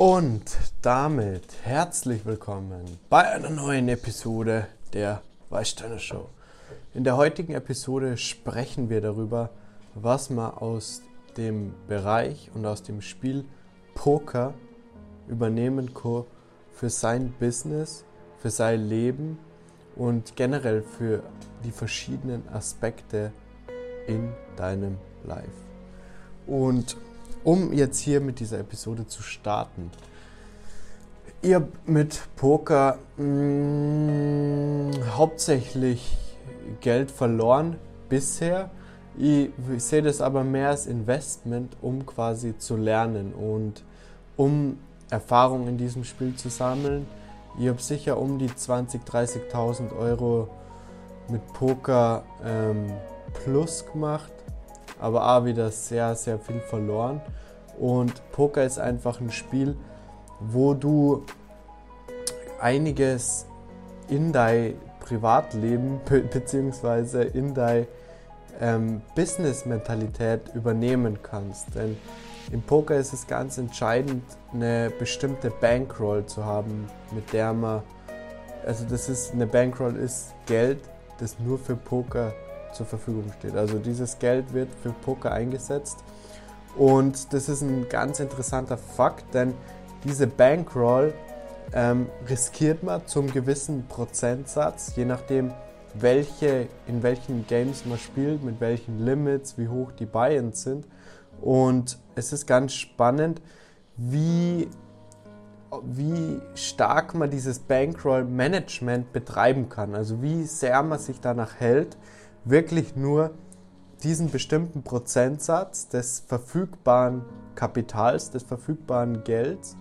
Und damit herzlich willkommen bei einer neuen Episode der Weißsteiner Show. In der heutigen Episode sprechen wir darüber, was man aus dem Bereich und aus dem Spiel Poker übernehmen kann für sein Business, für sein Leben und generell für die verschiedenen Aspekte in deinem Life. Und um jetzt hier mit dieser Episode zu starten. Ihr mit Poker mh, mm, hauptsächlich Geld verloren bisher. Ich, ich sehe das aber mehr als Investment, um quasi zu lernen und um Erfahrung in diesem Spiel zu sammeln. Ich habe sicher um die 20.000, 30.000 Euro mit Poker ähm, plus gemacht aber auch wieder sehr, sehr viel verloren. Und Poker ist einfach ein Spiel, wo du einiges in dein Privatleben bzw. in dein ähm, Business-Mentalität übernehmen kannst. Denn im Poker ist es ganz entscheidend, eine bestimmte Bankroll zu haben, mit der man, also das ist, eine Bankroll ist Geld, das nur für Poker zur Verfügung steht. Also dieses Geld wird für Poker eingesetzt und das ist ein ganz interessanter Fakt, denn diese Bankroll ähm, riskiert man zum gewissen Prozentsatz, je nachdem, welche, in welchen Games man spielt, mit welchen Limits, wie hoch die Buy-ins sind. Und es ist ganz spannend, wie, wie stark man dieses Bankroll-Management betreiben kann. Also wie sehr man sich danach hält, wirklich nur diesen bestimmten Prozentsatz des verfügbaren Kapitals, des verfügbaren Gelds,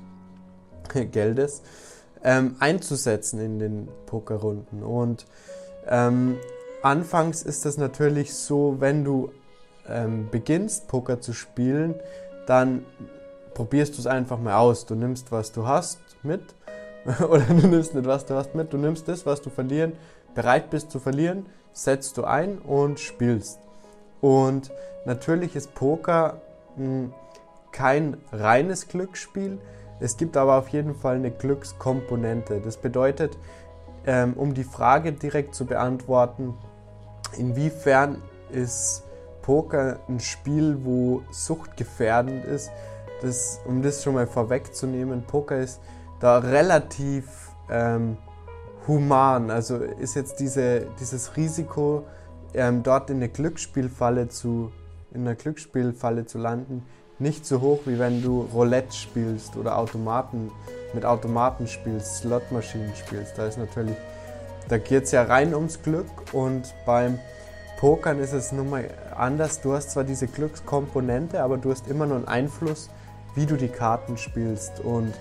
Geldes ähm, einzusetzen in den Pokerrunden. Und ähm, anfangs ist das natürlich so, wenn du ähm, beginnst, Poker zu spielen, dann probierst du es einfach mal aus. Du nimmst, was du hast, mit. Oder du nimmst nicht, was du hast, mit. Du nimmst das, was du verlieren, bereit bist zu verlieren setzt du ein und spielst. Und natürlich ist Poker hm, kein reines Glücksspiel. Es gibt aber auf jeden Fall eine Glückskomponente. Das bedeutet, ähm, um die Frage direkt zu beantworten, inwiefern ist Poker ein Spiel, wo suchtgefährdend ist, das, um das schon mal vorwegzunehmen, Poker ist da relativ ähm, human. Also ist jetzt diese, dieses Risiko, ähm, dort in eine Glücksspielfalle zu, in einer Glücksspielfalle zu landen, nicht so hoch, wie wenn du Roulette spielst oder Automaten mit Automaten spielst, Slotmaschinen spielst. Da ist natürlich, da geht es ja rein ums Glück und beim Pokern ist es nun mal anders. Du hast zwar diese Glückskomponente, aber du hast immer nur einen Einfluss, wie du die Karten spielst und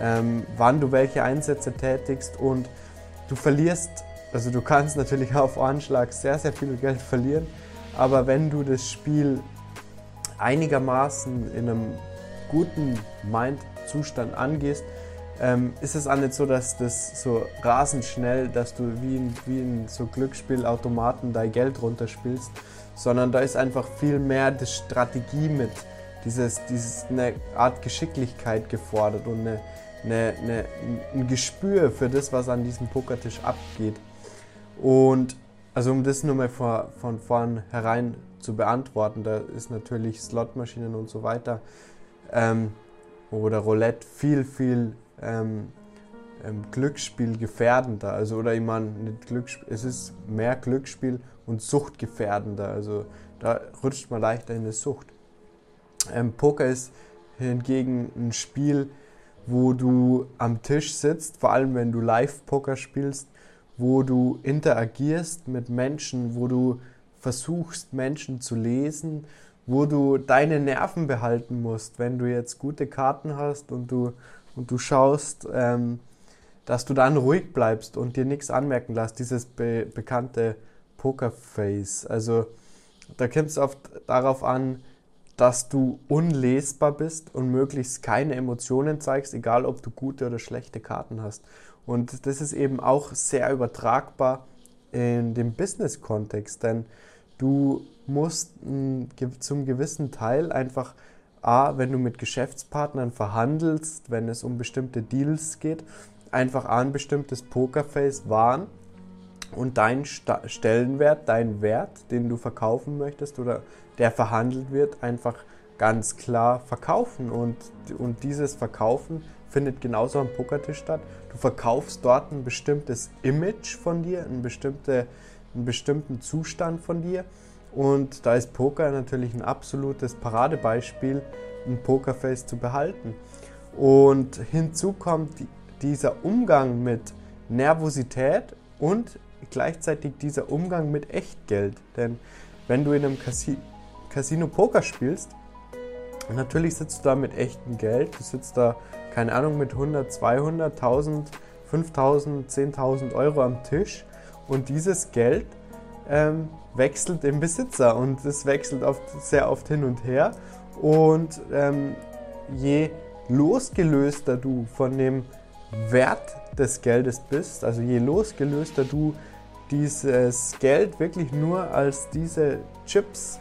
ähm, wann du welche Einsätze tätigst und Du verlierst, also du kannst natürlich auf Anschlag sehr, sehr viel Geld verlieren, aber wenn du das Spiel einigermaßen in einem guten Mind-Zustand angehst, ähm, ist es auch nicht so, dass das so rasend schnell, dass du wie in, wie in so Glücksspielautomaten dein Geld runterspielst, sondern da ist einfach viel mehr die Strategie mit, dieses, dieses eine Art Geschicklichkeit gefordert und eine, eine, eine, ein Gespür für das, was an diesem Pokertisch abgeht. Und also um das nur mal von, von vornherein zu beantworten, da ist natürlich Slotmaschinen und so weiter ähm, oder Roulette viel, viel ähm, ähm, Glücksspiel gefährdender. Also oder ich meine, es ist mehr Glücksspiel und suchtgefährdender. Also da rutscht man leichter in eine Sucht. Ähm, Poker ist hingegen ein Spiel, wo du am Tisch sitzt, vor allem wenn du Live-Poker spielst, wo du interagierst mit Menschen, wo du versuchst, Menschen zu lesen, wo du deine Nerven behalten musst, wenn du jetzt gute Karten hast und du, und du schaust, ähm, dass du dann ruhig bleibst und dir nichts anmerken lässt, dieses be bekannte Pokerface. Also da kommt es oft darauf an, dass du unlesbar bist und möglichst keine Emotionen zeigst, egal ob du gute oder schlechte Karten hast. Und das ist eben auch sehr übertragbar in dem Business-Kontext, denn du musst zum gewissen Teil einfach A, wenn du mit Geschäftspartnern verhandelst, wenn es um bestimmte Deals geht, einfach ein bestimmtes Pokerface wahren und dein Stellenwert, dein Wert, den du verkaufen möchtest oder der verhandelt wird, einfach ganz klar verkaufen. Und, und dieses Verkaufen findet genauso am Pokertisch statt. Du verkaufst dort ein bestimmtes Image von dir, ein bestimmte, einen bestimmten Zustand von dir. Und da ist Poker natürlich ein absolutes Paradebeispiel, ein Pokerface zu behalten. Und hinzu kommt dieser Umgang mit Nervosität und gleichzeitig dieser Umgang mit Echtgeld. Denn wenn du in einem Casino Poker spielst, natürlich sitzt du da mit echtem Geld, du sitzt da, keine Ahnung, mit 100, 200, 1000, 5000, 10.000 Euro am Tisch. Und dieses Geld ähm, wechselt im Besitzer. Und es wechselt oft, sehr oft hin und her. Und ähm, je losgelöster du von dem Wert des Geldes bist, also je losgelöster du dieses Geld wirklich nur als diese Chips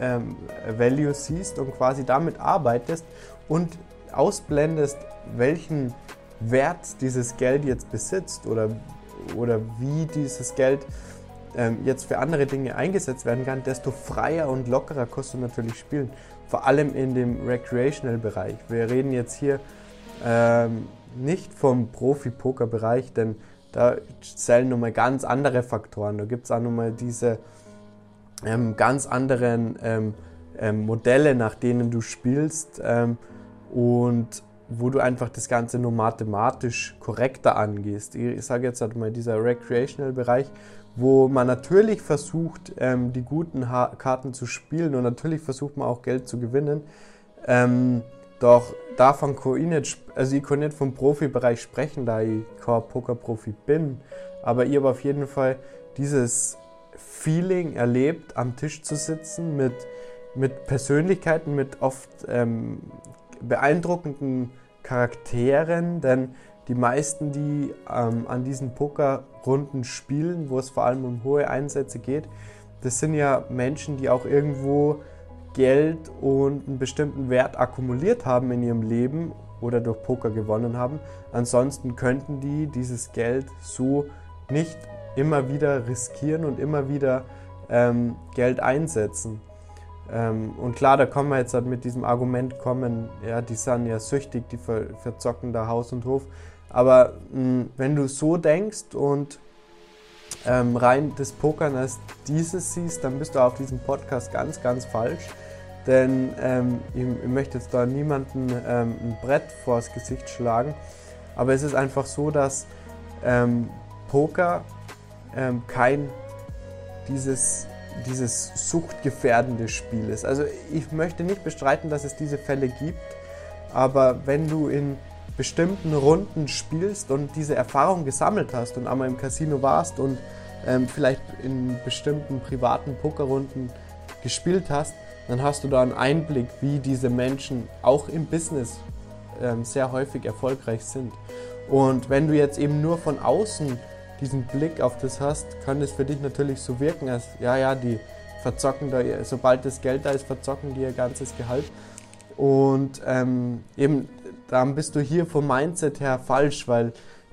ähm, Value siehst und quasi damit arbeitest und ausblendest, welchen Wert dieses Geld jetzt besitzt oder, oder wie dieses Geld ähm, jetzt für andere Dinge eingesetzt werden kann, desto freier und lockerer kannst du natürlich spielen. Vor allem in dem Recreational-Bereich. Wir reden jetzt hier ähm, nicht vom Profi-Poker-Bereich, denn da zählen nochmal ganz andere Faktoren. Da gibt es auch nochmal diese ähm, ganz anderen ähm, ähm, Modelle, nach denen du spielst ähm, und wo du einfach das Ganze nur mathematisch korrekter angehst. Ich sage jetzt halt mal dieser Recreational-Bereich, wo man natürlich versucht, ähm, die guten ha Karten zu spielen und natürlich versucht man auch Geld zu gewinnen. Doch davon kann ich nicht, also ich kann nicht vom Profibereich sprechen, da ich kein Poker-Profi bin. Aber ich habe auf jeden Fall dieses Feeling erlebt, am Tisch zu sitzen mit, mit Persönlichkeiten, mit oft ähm, beeindruckenden Charakteren, denn die meisten, die ähm, an diesen Pokerrunden spielen, wo es vor allem um hohe Einsätze geht, das sind ja Menschen, die auch irgendwo Geld und einen bestimmten Wert akkumuliert haben in ihrem Leben oder durch Poker gewonnen haben. Ansonsten könnten die dieses Geld so nicht immer wieder riskieren und immer wieder ähm, Geld einsetzen. Ähm, und klar, da kommen wir jetzt halt mit diesem Argument kommen, ja, die sind ja süchtig, die ver verzocken da Haus und Hof. Aber mh, wenn du so denkst und ähm, rein das Pokern als dieses siehst, dann bist du auf diesem Podcast ganz, ganz falsch. Denn ähm, ich, ich, möchte jetzt da niemanden ähm, ein Brett vors Gesicht schlagen. Aber es ist einfach so, dass ähm, Poker ähm, kein dieses, dieses suchtgefährdende Spiel ist. Also ich möchte nicht bestreiten, dass es diese Fälle gibt, aber wenn du in bestimmten Runden spielst und diese Erfahrung gesammelt hast und einmal im Casino warst und ähm, vielleicht in bestimmten privaten Pokerrunden gespielt hast, dann hast du da einen Einblick, wie diese Menschen auch im Business ähm, sehr häufig erfolgreich sind. Und wenn du jetzt eben nur von außen diesen Blick auf das hast, kann es für dich natürlich so wirken, als ja, ja, die verzocken da, sobald das Geld da ist, verzocken die ihr ganzes Gehalt. Und ähm, eben, dann bist du hier vom Mindset her falsch, weil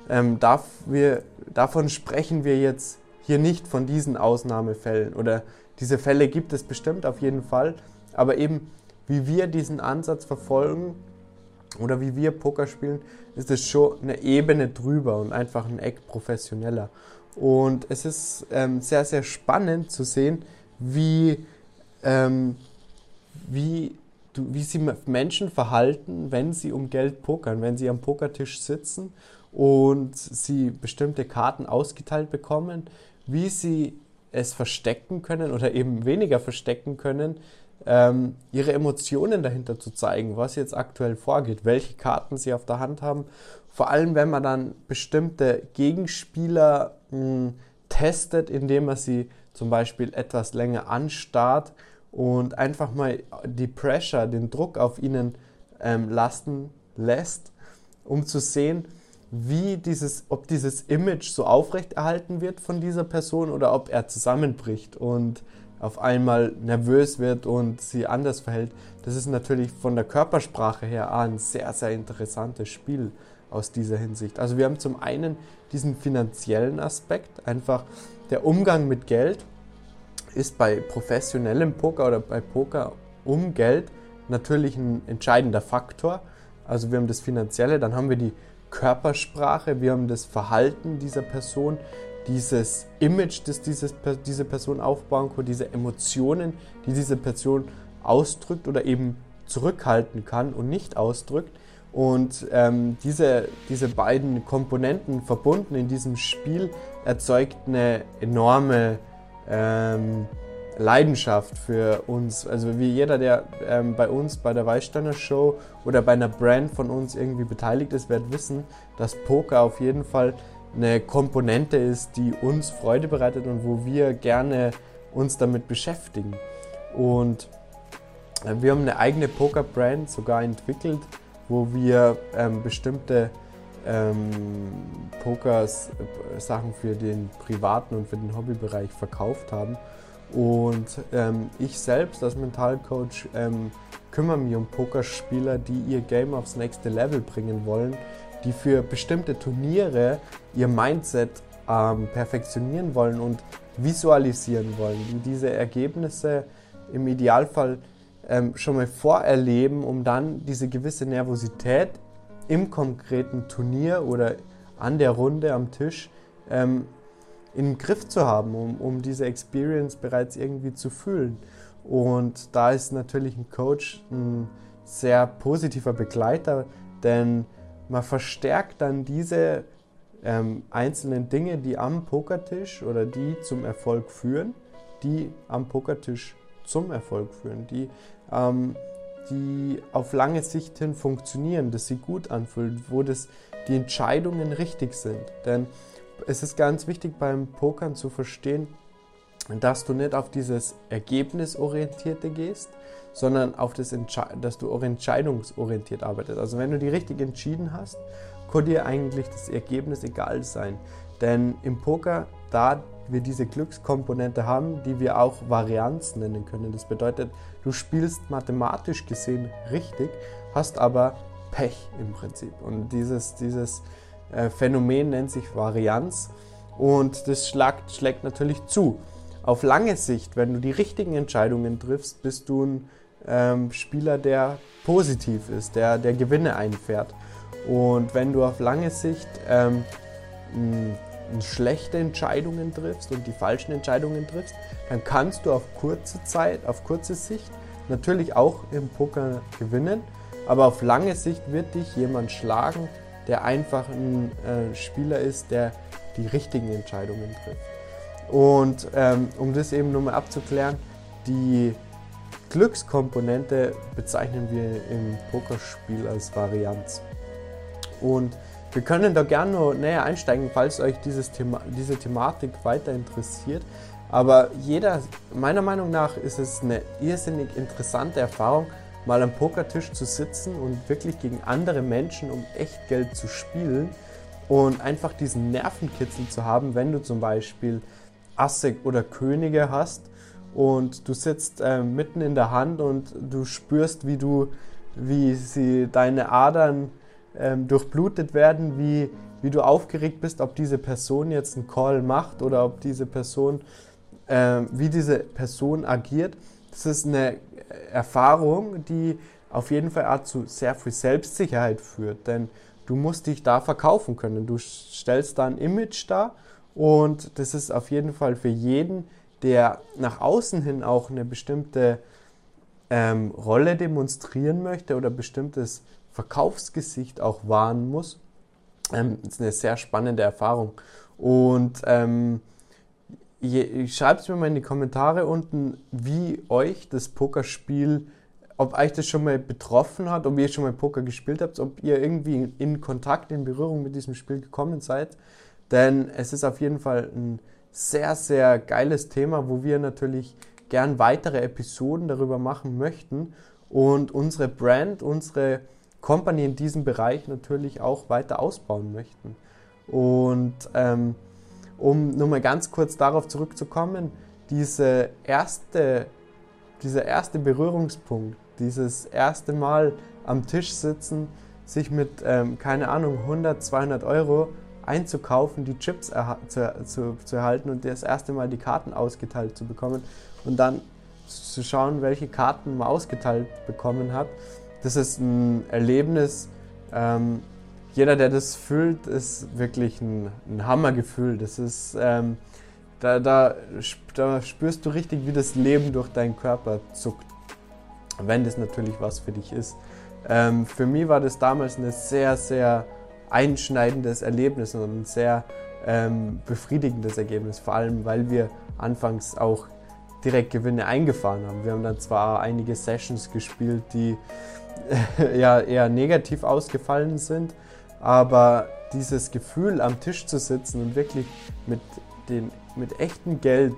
ähm, darf wir, davon sprechen wir jetzt hier nicht von diesen Ausnahmefällen. Oder diese Fälle gibt es bestimmt auf jeden Fall. Aber eben, wie wir diesen Ansatz verfolgen, oder wie wir Poker spielen, ist es schon eine Ebene drüber und einfach ein Eck professioneller. Und es ist ähm, sehr, sehr spannend zu sehen, wie, ähm, wie, du, wie sich Menschen verhalten, wenn sie um Geld pokern, wenn sie am Pokertisch sitzen und sie bestimmte Karten ausgeteilt bekommen, wie sie es verstecken können oder eben weniger verstecken können, ähm, ihre Emotionen dahinter zu zeigen, was jetzt aktuell vorgeht, welche Karten sie auf der Hand haben. Vor allem, wenn man dann bestimmte Gegenspieler mh, hm, testet, indem man sie zum Beispiel etwas länger anstarrt und einfach mal die Pressure, den Druck auf ihnen ähm, lasten lässt, um zu sehen, wie dieses, ob dieses Image so aufrechterhalten wird von dieser Person oder ob er zusammenbricht. Und auf einmal nervös wird und sie anders verhält. Das ist natürlich von der Körpersprache her ein sehr, sehr interessantes Spiel aus dieser Hinsicht. Also wir haben zum einen diesen finanziellen Aspekt, einfach der Umgang mit Geld ist bei professionellem Poker oder bei Poker um Geld natürlich ein entscheidender Faktor. Also wir haben das Finanzielle, dann haben wir die Körpersprache, wir haben das Verhalten dieser Person, dieses Image, das dieses, diese Person aufbauen kann, diese Emotionen, die diese Person ausdrückt oder eben zurückhalten kann und nicht ausdrückt. Und ähm, diese, diese beiden Komponenten verbunden in diesem Spiel erzeugt eine enorme ähm, Leidenschaft für uns. Also wie jeder, der ähm, bei uns bei der Weißsteiner Show oder bei einer Brand von uns irgendwie beteiligt ist, wird wissen, dass Poker auf jeden Fall eine Komponente ist, die uns Freude bereitet und wo wir gerne uns damit beschäftigen. Und äh, wir haben eine eigene Poker-Brand sogar entwickelt, wo wir ähm, bestimmte ähm, Poker-Sachen für den privaten und für den Hobbybereich verkauft haben. Und ähm, ich selbst als Mentalcoach ähm, kümmere mich um Pokerspieler, die ihr Game aufs nächste Level bringen wollen, die für bestimmte Turniere ihr Mindset ähm, perfektionieren wollen und visualisieren wollen, die diese Ergebnisse im Idealfall ähm, schon mal vorerleben, um dann diese gewisse Nervosität im konkreten Turnier oder an der Runde am Tisch ähm, im Griff zu haben, um, um diese Experience bereits irgendwie zu fühlen. Und da ist natürlich ein Coach ein sehr positiver Begleiter, denn man verstärkt dann diese ähm, einzelnen Dinge, die am Pokertisch oder die zum Erfolg führen, die am Pokertisch zum Erfolg führen, die, ähm, die auf lange Sicht hin funktionieren, dass sie gut anfühlen, wo das, die Entscheidungen richtig sind. Denn es ist ganz wichtig beim Pokern zu verstehen, dass du nicht auf dieses Ergebnisorientierte gehst, sondern auf das, Entsche dass du entscheidungsorientiert arbeitest. Also wenn du die richtig entschieden hast, kann dir eigentlich das Ergebnis egal sein. Denn im Poker, da wir diese Glückskomponente haben, die wir auch Varianz nennen können. Das bedeutet, du spielst mathematisch gesehen richtig, hast aber Pech im Prinzip. Und dieses, dieses Phänomen nennt sich Varianz und das schlägt, schlägt natürlich zu. Auf lange Sicht, wenn du die richtigen Entscheidungen triffst, bist du ein ähm, Spieler, der positiv ist, der, der Gewinne einfährt. Und wenn du auf lange Sicht ähm, schlechte Entscheidungen triffst und die falschen Entscheidungen triffst, dann kannst du auf kurze Zeit, auf kurze Sicht natürlich auch im Poker gewinnen, aber auf lange Sicht wird dich jemand schlagen, der einfach ein äh, Spieler ist, der die richtigen Entscheidungen trifft. Und ähm, um das eben nochmal abzuklären, die Glückskomponente bezeichnen wir im Pokerspiel als Varianz. Und wir können da gerne noch näher einsteigen, falls euch dieses Thema, diese Thematik weiter interessiert. Aber jeder, meiner Meinung nach, ist es eine irrsinnig interessante Erfahrung, mal am Pokertisch zu sitzen und wirklich gegen andere Menschen um echt Geld zu spielen und einfach diesen Nervenkitzel zu haben, wenn du zum Beispiel Asse oder Könige hast und du sitzt äh, mitten in der Hand und du spürst, wie du, wie sie deine Adern ähm, durchblutet werden, wie, wie du aufgeregt bist, ob diese Person jetzt einen Call macht oder ob diese Person, äh, wie diese Person agiert. Das ist eine Erfahrung, die auf jeden Fall auch zu sehr viel Selbstsicherheit führt, denn du musst dich da verkaufen können. Du stellst da ein Image dar und das ist auf jeden Fall für jeden, der nach außen hin auch eine bestimmte ähm, Rolle demonstrieren möchte oder bestimmtes Verkaufsgesicht auch wahren muss, ähm, ist eine sehr spannende Erfahrung. Und ähm, Schreibt mir mal in die Kommentare unten, wie euch das Pokerspiel, ob euch das schon mal betroffen hat, ob ihr schon mal Poker gespielt habt, ob ihr irgendwie in Kontakt, in Berührung mit diesem Spiel gekommen seid. Denn es ist auf jeden Fall ein sehr, sehr geiles Thema, wo wir natürlich gern weitere Episoden darüber machen möchten und unsere Brand, unsere Company in diesem Bereich natürlich auch weiter ausbauen möchten. Und ähm, um nochmal ganz kurz darauf zurückzukommen, diese erste, dieser erste Berührungspunkt, dieses erste Mal am Tisch sitzen, sich mit, ähm, keine Ahnung, 100, 200 Euro einzukaufen, die Chips zu, zu, zu erhalten und das erste Mal die Karten ausgeteilt zu bekommen und dann zu schauen, welche Karten man ausgeteilt bekommen hat. Das ist ein Erlebnis. Ähm, jeder, der das fühlt, ist wirklich ein, ein Hammergefühl. Das ist, ähm, da, da, da spürst du richtig, wie das Leben durch deinen Körper zuckt. Wenn das natürlich was für dich ist. Ähm, für mich war das damals ein sehr, sehr einschneidendes Erlebnis und ein sehr ähm, befriedigendes Ergebnis, vor allem weil wir anfangs auch direkt Gewinne eingefahren haben. Wir haben dann zwar einige Sessions gespielt, die ja eher negativ ausgefallen sind, aber dieses Gefühl am Tisch zu sitzen und wirklich mit, den, mit echtem Geld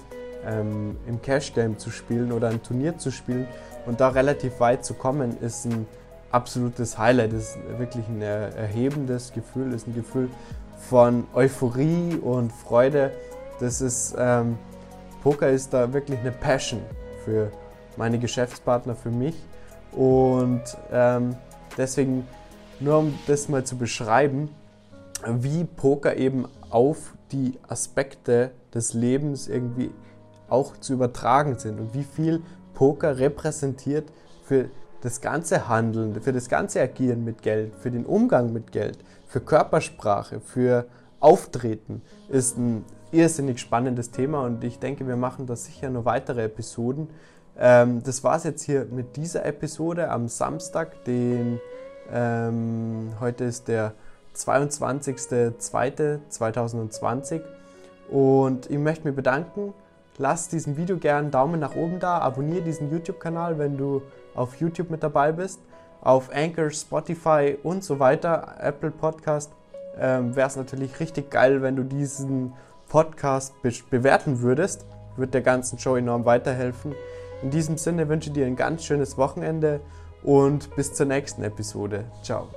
ähm, im Cash Game zu spielen oder ein Turnier zu spielen und da relativ weit zu kommen, ist ein absolutes Highlight. Ist wirklich ein erhebendes Gefühl, ist ein Gefühl von Euphorie und Freude. Das ist ähm, Poker ist da wirklich eine Passion für meine Geschäftspartner, für mich. Und ähm, deswegen, nur um das mal zu beschreiben, wie Poker eben auf die Aspekte des Lebens irgendwie auch zu übertragen sind und wie viel Poker repräsentiert für das ganze Handeln, für das ganze Agieren mit Geld, für den Umgang mit Geld, für Körpersprache, für Auftreten, ist ein irrsinnig spannendes Thema und ich denke, wir machen da sicher noch weitere Episoden. Ähm, das war es jetzt hier mit dieser Episode am Samstag, den ähm, heute ist der 22.02.2020 und ich möchte mich bedanken. Lass diesem Video gerne einen Daumen nach oben da, abonniere diesen YouTube-Kanal, wenn du auf YouTube mit dabei bist, auf Anchor, Spotify und so weiter, Apple Podcast. Ähm, Wäre es natürlich richtig geil, wenn du diesen Podcast be bewerten würdest. Wird der ganzen Show enorm weiterhelfen. In diesem Sinne wünsche ich dir ein ganz schönes Wochenende und bis zur nächsten Episode. Ciao.